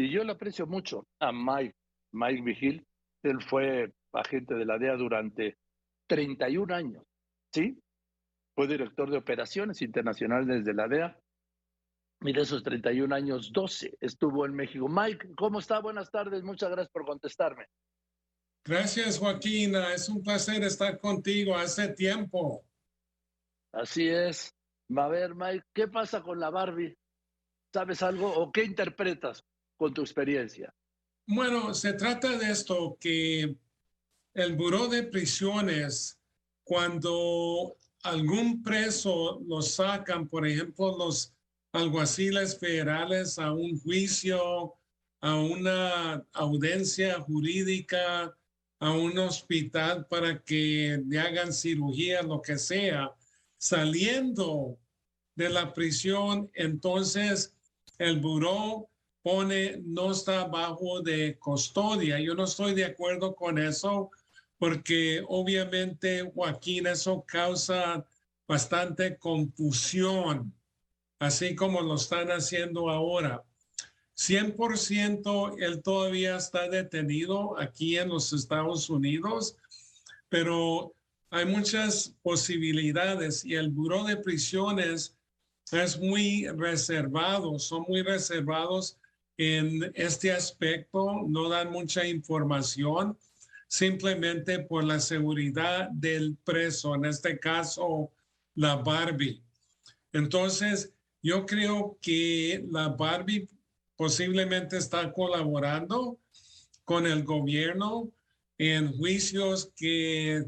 Y yo le aprecio mucho a Mike, Mike Vigil. Él fue agente de la DEA durante 31 años, ¿sí? Fue director de operaciones internacionales de la DEA. Y de esos 31 años, 12 estuvo en México. Mike, ¿cómo está? Buenas tardes. Muchas gracias por contestarme. Gracias, Joaquín. Es un placer estar contigo hace tiempo. Así es. A ver, Mike, ¿qué pasa con la Barbie? ¿Sabes algo o qué interpretas con tu experiencia? Bueno, se trata de esto que el Buró de Prisiones, cuando algún preso lo sacan, por ejemplo, los alguaciles federales a un juicio, a una audiencia jurídica, a un hospital para que le hagan cirugía, lo que sea, saliendo de la prisión, entonces el buró pone, no está bajo de custodia. Yo no estoy de acuerdo con eso porque obviamente, Joaquín, eso causa bastante confusión, así como lo están haciendo ahora. 100% él todavía está detenido aquí en los Estados Unidos, pero hay muchas posibilidades y el Buró de Prisiones es muy reservado, son muy reservados en este aspecto, no dan mucha información simplemente por la seguridad del preso, en este caso la Barbie. Entonces, yo creo que la Barbie posiblemente está colaborando con el gobierno en juicios que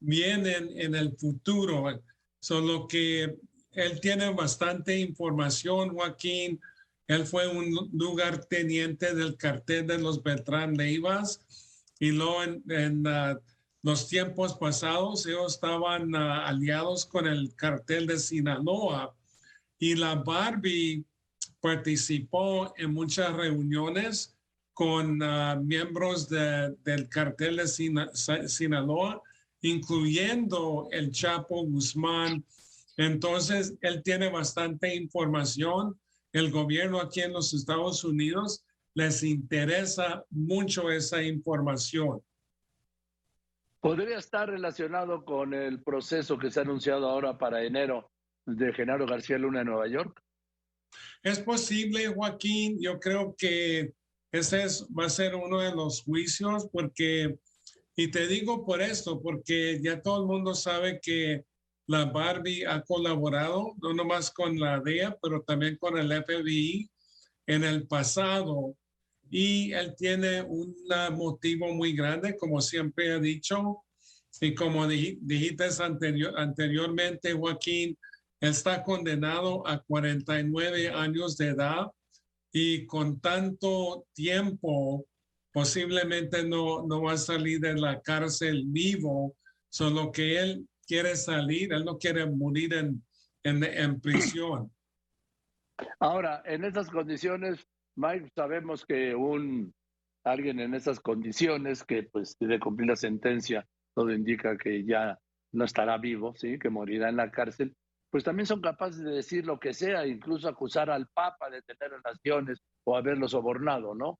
vienen en el futuro. Solo que él tiene bastante información, Joaquín. Él fue un lugar teniente del cartel de los Beltrán Leivas y en, ah, los tiempos pasados ellos estaban ah, aliados con el cartel de Sinaloa y la Barbie participó en muchas reuniones con uh, miembros de, del cartel de Sinaloa, incluyendo el Chapo Guzmán. Entonces, él tiene bastante información. El gobierno aquí en los Estados Unidos les interesa mucho esa información. ¿Podría estar relacionado con el proceso que se ha anunciado ahora para enero de Genaro García Luna en Nueva York? Es posible, Joaquín. Yo creo que ese es, va a ser uno de los juicios porque, y te digo por esto, porque ya todo el mundo sabe que la Barbie ha colaborado, no nomás con la DEA, pero también con el FBI en el pasado. Y él tiene un motivo muy grande, como siempre he dicho, y como dijiste anterior, anteriormente, Joaquín, está condenado a 49 años de edad y con tanto tiempo posiblemente no, no va a salir de la cárcel vivo. Solo que él quiere salir, él no quiere morir en, en, en prisión. Ahora, en esas condiciones, Mike, sabemos que un alguien en esas condiciones que pues debe cumplir la sentencia, todo indica que ya no estará vivo, sí, que morirá en la cárcel pues también son capaces de decir lo que sea, incluso acusar al Papa de tener relaciones o haberlo sobornado, ¿no?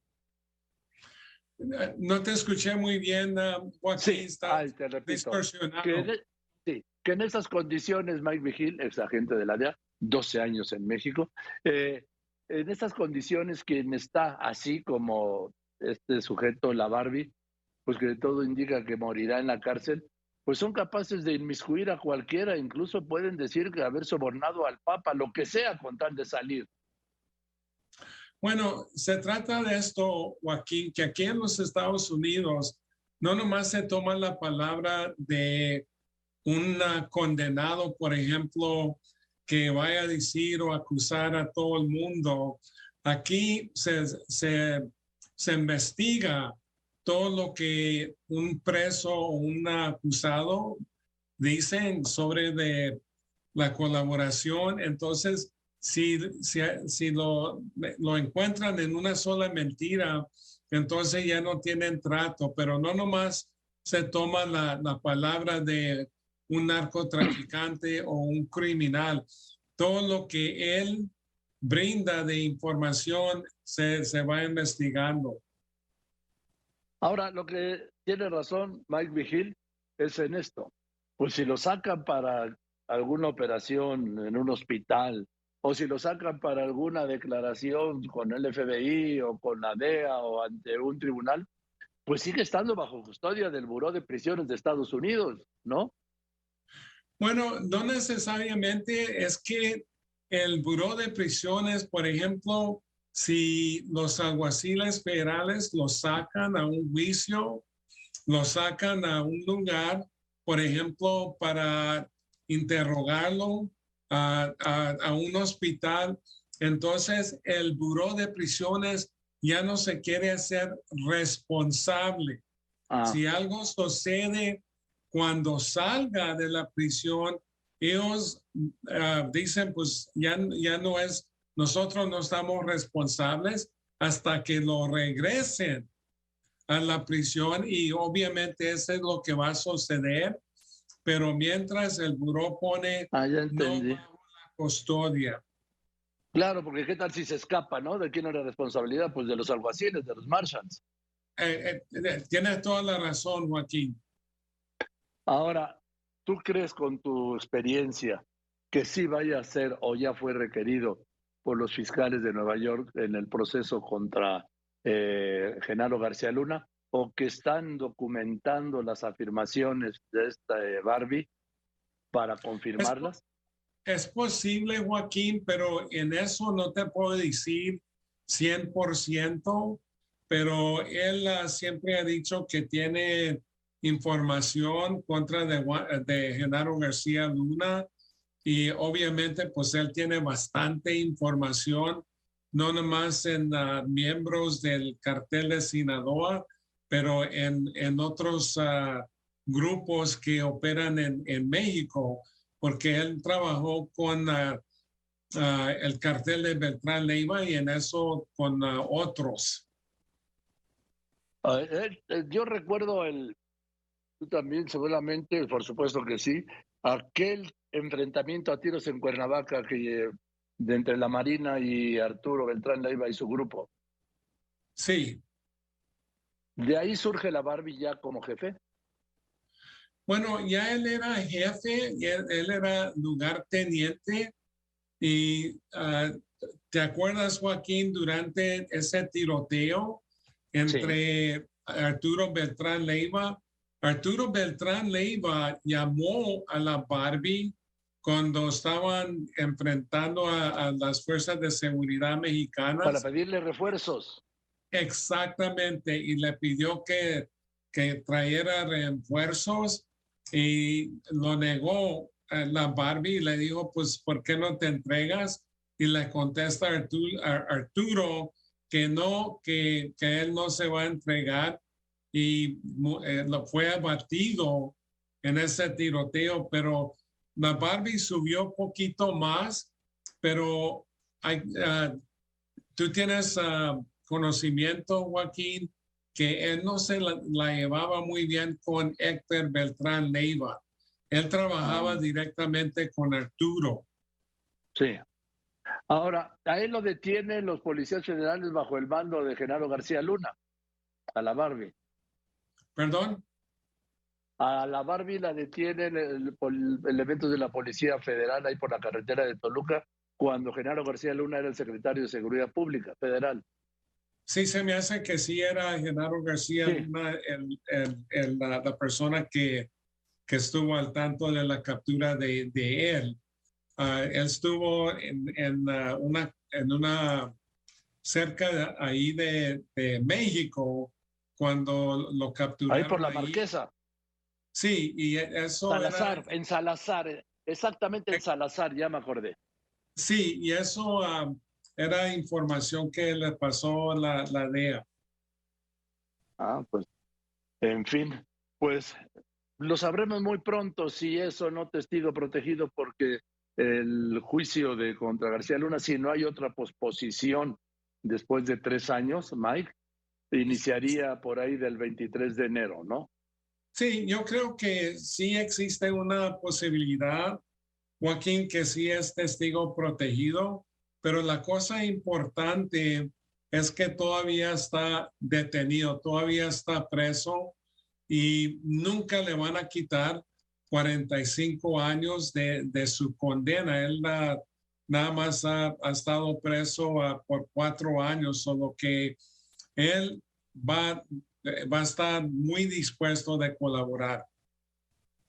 No te escuché muy bien, uh, sí, te repito, que en, e, sí, que en esas condiciones, Mike Vigil, ex agente de la DEA, 12 años en México, eh, en esas condiciones quien está así como este sujeto, la Barbie, pues que todo indica que morirá en la cárcel, pues son capaces de inmiscuir a cualquiera, incluso pueden decir que haber sobornado al Papa, lo que sea, con tal de salir. Bueno, se trata de esto, Joaquín, que aquí en los Estados Unidos no nomás se toma la palabra de un condenado, por ejemplo, que vaya a decir o acusar a todo el mundo. Aquí se, se, se investiga todo lo que un preso o un acusado dicen sobre de la colaboración. Entonces, si, si, si lo, lo encuentran en una sola mentira, entonces ya no tienen trato, pero no nomás se toma la, la palabra de un narcotraficante o un criminal. Todo lo que él brinda de información se, se va investigando. Ahora, lo que tiene razón Mike Vigil es en esto. Pues si lo sacan para alguna operación en un hospital o si lo sacan para alguna declaración con el FBI o con la DEA o ante un tribunal, pues sigue estando bajo custodia del Buró de Prisiones de Estados Unidos, ¿no? Bueno, no necesariamente es que el Buró de Prisiones, por ejemplo, si los alguaciles federales lo sacan a un juicio, lo sacan a un lugar, por ejemplo, para interrogarlo a, un hospital, entonces el Buró de Prisiones ya no se quiere hacer responsable. Ah. Si algo sucede cuando salga de la prisión, ellos ah, dicen, pues ya, ya no es, nosotros no estamos responsables hasta que lo regresen a la prisión y obviamente eso es lo que va a suceder, pero mientras el buró pone ah, la custodia. Claro, porque qué tal si se escapa, ¿no? ¿De quién era la responsabilidad? Pues de los alguaciles, de los marshals. Eh, eh, tienes toda la razón, Joaquín. Ahora, ¿tú crees con tu experiencia que sí vaya a ser o ya fue requerido por los fiscales de Nueva York en el proceso contra eh, Genaro García Luna o que están documentando las afirmaciones de esta eh, Barbie para confirmarlas? Es, es, posible, Joaquín, pero en eso no te puedo decir 100%, pero él uh, siempre ha dicho que tiene información contra de, de Genaro García Luna y obviamente pues él tiene bastante información, no nomás en uh, miembros del cartel de Sinaloa, pero en, en otros uh, grupos que operan en, en, México, porque él trabajó con uh, el cartel de Beltrán Leiva y en eso con otros. yo recuerdo el, Tú también, seguramente, por supuesto que sí. Aquel enfrentamiento a tiros en Cuernavaca que de entre la Marina y Arturo Beltrán Leiva y su grupo. Sí. ¿De ahí surge la Barbie ya como jefe? Bueno, ya él era jefe, él, él era lugarteniente y ah, ¿te acuerdas, Joaquín, durante ese tiroteo entre Arturo Beltrán Leiva Arturo Beltrán Leiva llamó a la Barbie cuando estaban enfrentando a, las fuerzas de seguridad mexicanas. Para pedirle refuerzos. Exactamente, y le pidió que, que trajera refuerzos y lo negó la Barbie y le dijo, pues, ¿por qué no te entregas? Y le contesta Arturo, Arturo que no, que, que él no se va a entregar y eh, fue abatido en ese tiroteo, pero la Barbie subió poquito más, pero hay, ah, tú tienes ah, conocimiento, Joaquín, que él no se la, llevaba muy bien con Héctor Beltrán Leiva. Él trabajaba ah. directamente con Arturo. Sí. Ahora, a él lo detienen los policías federales bajo el mando de Genaro García Luna, a la Barbie. ¿Perdón? A la Barbie la detienen el, elementos de la Policía Federal ahí por la carretera de Toluca cuando Genaro García Luna era el secretario de Seguridad Pública Federal. Sí, se me hace que sí era Genaro García Luna el, la, persona que, que estuvo al tanto de la captura de, de él. Ah, él estuvo en, en, ah, una, en una cerca de, ahí de, de México cuando lo capturaron. Ahí por la marquesa. Sí, y eso. Salazar, en Salazar, exactamente en Salazar, ya me acordé. Sí, y eso era información que le pasó la, la DEA. Ah, pues, en fin, pues lo sabremos muy pronto si es o no testigo protegido, porque el juicio de contra García Luna, si no hay otra posposición después de tres años, Mike, iniciaría por ahí del 23 de enero, ¿no? Sí, yo creo que sí existe una posibilidad, Joaquín, que sí es testigo protegido, pero la cosa importante es que todavía está detenido, todavía está preso y nunca le van a quitar 45 años de, de su condena. Él nada más ha, estado preso ah, por cuatro años, solo que él va, va a estar muy dispuesto de colaborar.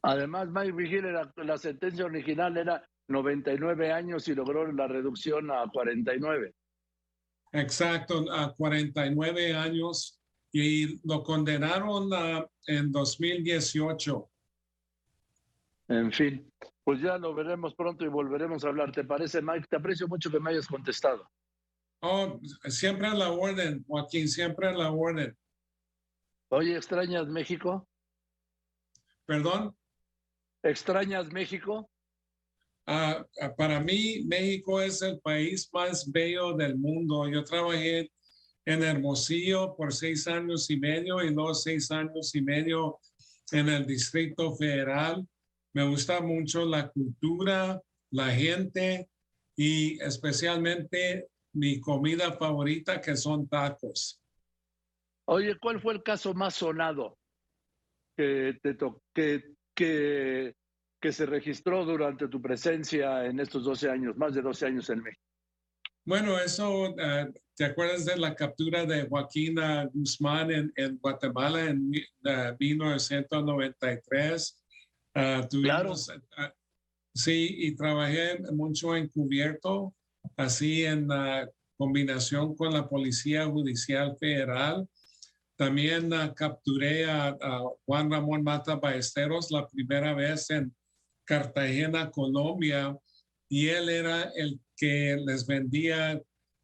Además, Mike Vigil, la sentencia original era 99 años y logró la reducción a 49. Exacto, a 49 años y lo condenaron en 2018. En fin, pues ya lo veremos pronto y volveremos a hablar. ¿Te parece, Mike? Te aprecio mucho que me hayas contestado. Oh, siempre a la orden, Joaquín, siempre a la orden. Oye, ¿extrañas México? ¿Perdón? ¿Extrañas México? Ah, para mí, México es el país más bello del mundo. Yo trabajé en Hermosillo por seis años y medio y luego seis años y medio en el Distrito Federal. Me gusta mucho la cultura, la gente y especialmente mi comida favorita que son tacos. Oye, ¿cuál fue el caso más sonado que, te que, que que se registró durante tu presencia en estos 12 años, más de 12 años en México? Bueno, eso, eh, ¿te acuerdas de la captura de Joaquín Guzmán en, Guatemala en 1993? Ah, claro. Ah, sí, y trabajé mucho encubierto, así en combinación con la Policía Judicial Federal. También uh, capturé a, a, Juan Ramón Mata Ballesteros la primera vez en Cartagena, Colombia, y él era el que les vendía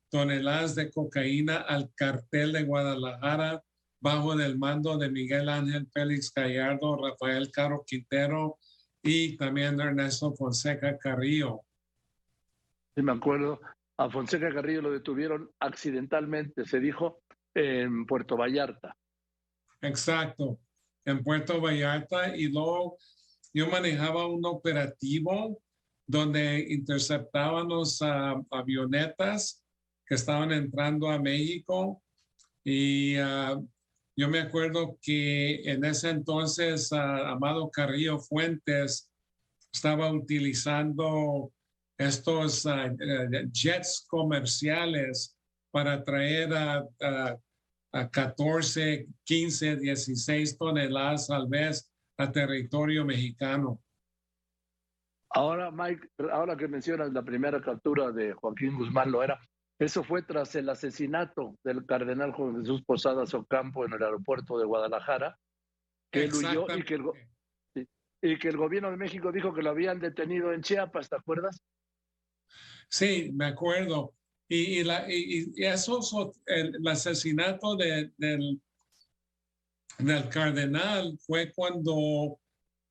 toneladas de cocaína al cartel de Guadalajara bajo el mando de Miguel Ángel Félix Gallardo, Rafael Caro Quintero y también Ernesto Fonseca Carrillo. Sí, me acuerdo. A Fonseca Carrillo lo detuvieron accidentalmente, se dijo, en Puerto Vallarta. Exacto, en Puerto Vallarta y luego yo manejaba un operativo donde interceptábamos avionetas que estaban entrando a México y ah, yo me acuerdo que en ese entonces uh, Amado Carrillo Fuentes estaba utilizando estos eh, jets comerciales para traer a, a 14, 15, 16 toneladas al mes a territorio mexicano. Ahora, Mike, ahora que mencionas la primera captura de Joaquín Guzmán Loera, eso fue tras el asesinato del cardenal Juan Jesús Posadas Ocampo en el aeropuerto de Guadalajara, que él huyó y que, el, y que el gobierno de México dijo que lo habían detenido en Chiapas, ¿te acuerdas? Sí, me acuerdo. Y, la, y, eso, el, asesinato de, del del cardenal fue cuando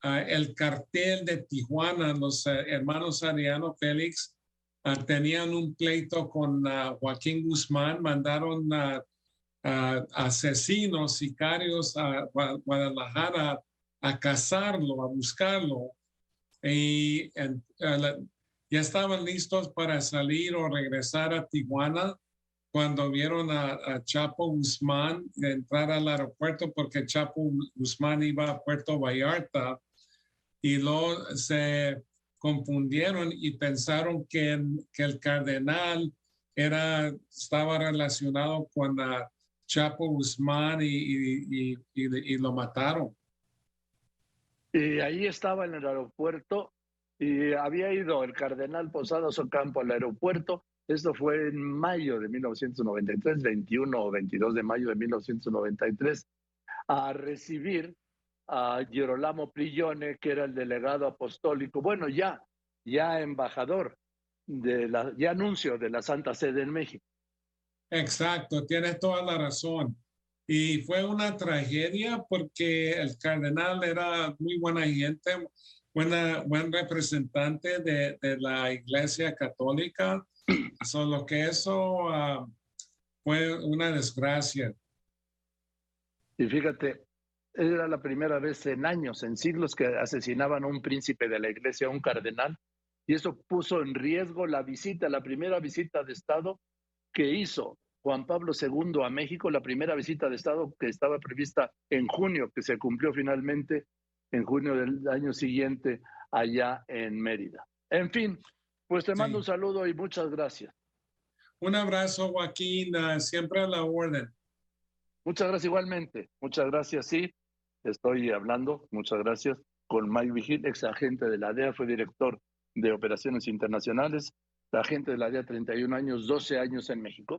ah, el cartel de Tijuana, los eh, hermanos Ariano Félix, ah, tenían un pleito con ah, Joaquín Guzmán, mandaron asesinos, sicarios a Guadalajara a cazarlo, a buscarlo. Y ya estaban listos para salir o regresar a Tijuana cuando vieron a, Chapo Guzmán entrar al aeropuerto porque Chapo Guzmán iba a Puerto Vallarta y luego se confundieron y pensaron que, que el cardenal era, estaba relacionado con Chapo Guzmán y, y, lo mataron. Y ahí estaba en el aeropuerto y había ido el cardenal Posadas Ocampo al aeropuerto esto fue en mayo de 1993, 21 o 22 de mayo de 1993, a recibir a Girolamo Prigione, que era el delegado apostólico, bueno, ya, ya embajador, de la, ya anuncio de la Santa Sede en México. Exacto, tienes toda la razón. Y fue una tragedia porque el cardenal era muy buena gente, buena, buen representante de, de la Iglesia Católica Solo que eso ah, fue una desgracia. Y fíjate, era la primera vez en años, en siglos, que asesinaban a un príncipe de la iglesia, un cardenal, y eso puso en riesgo la visita, la primera visita de Estado que hizo Juan Pablo II a México, la primera visita de Estado que estaba prevista en junio, que se cumplió finalmente en junio del año siguiente allá en Mérida. En fin, pues te mando un saludo y muchas gracias. Un abrazo, Joaquín, siempre a la orden. Muchas gracias igualmente. Muchas gracias, sí. Estoy hablando, muchas gracias, con Mike Vigil, ex agente de la DEA, fue director de operaciones internacionales, agente de la DEA 31 años, 12 años en México.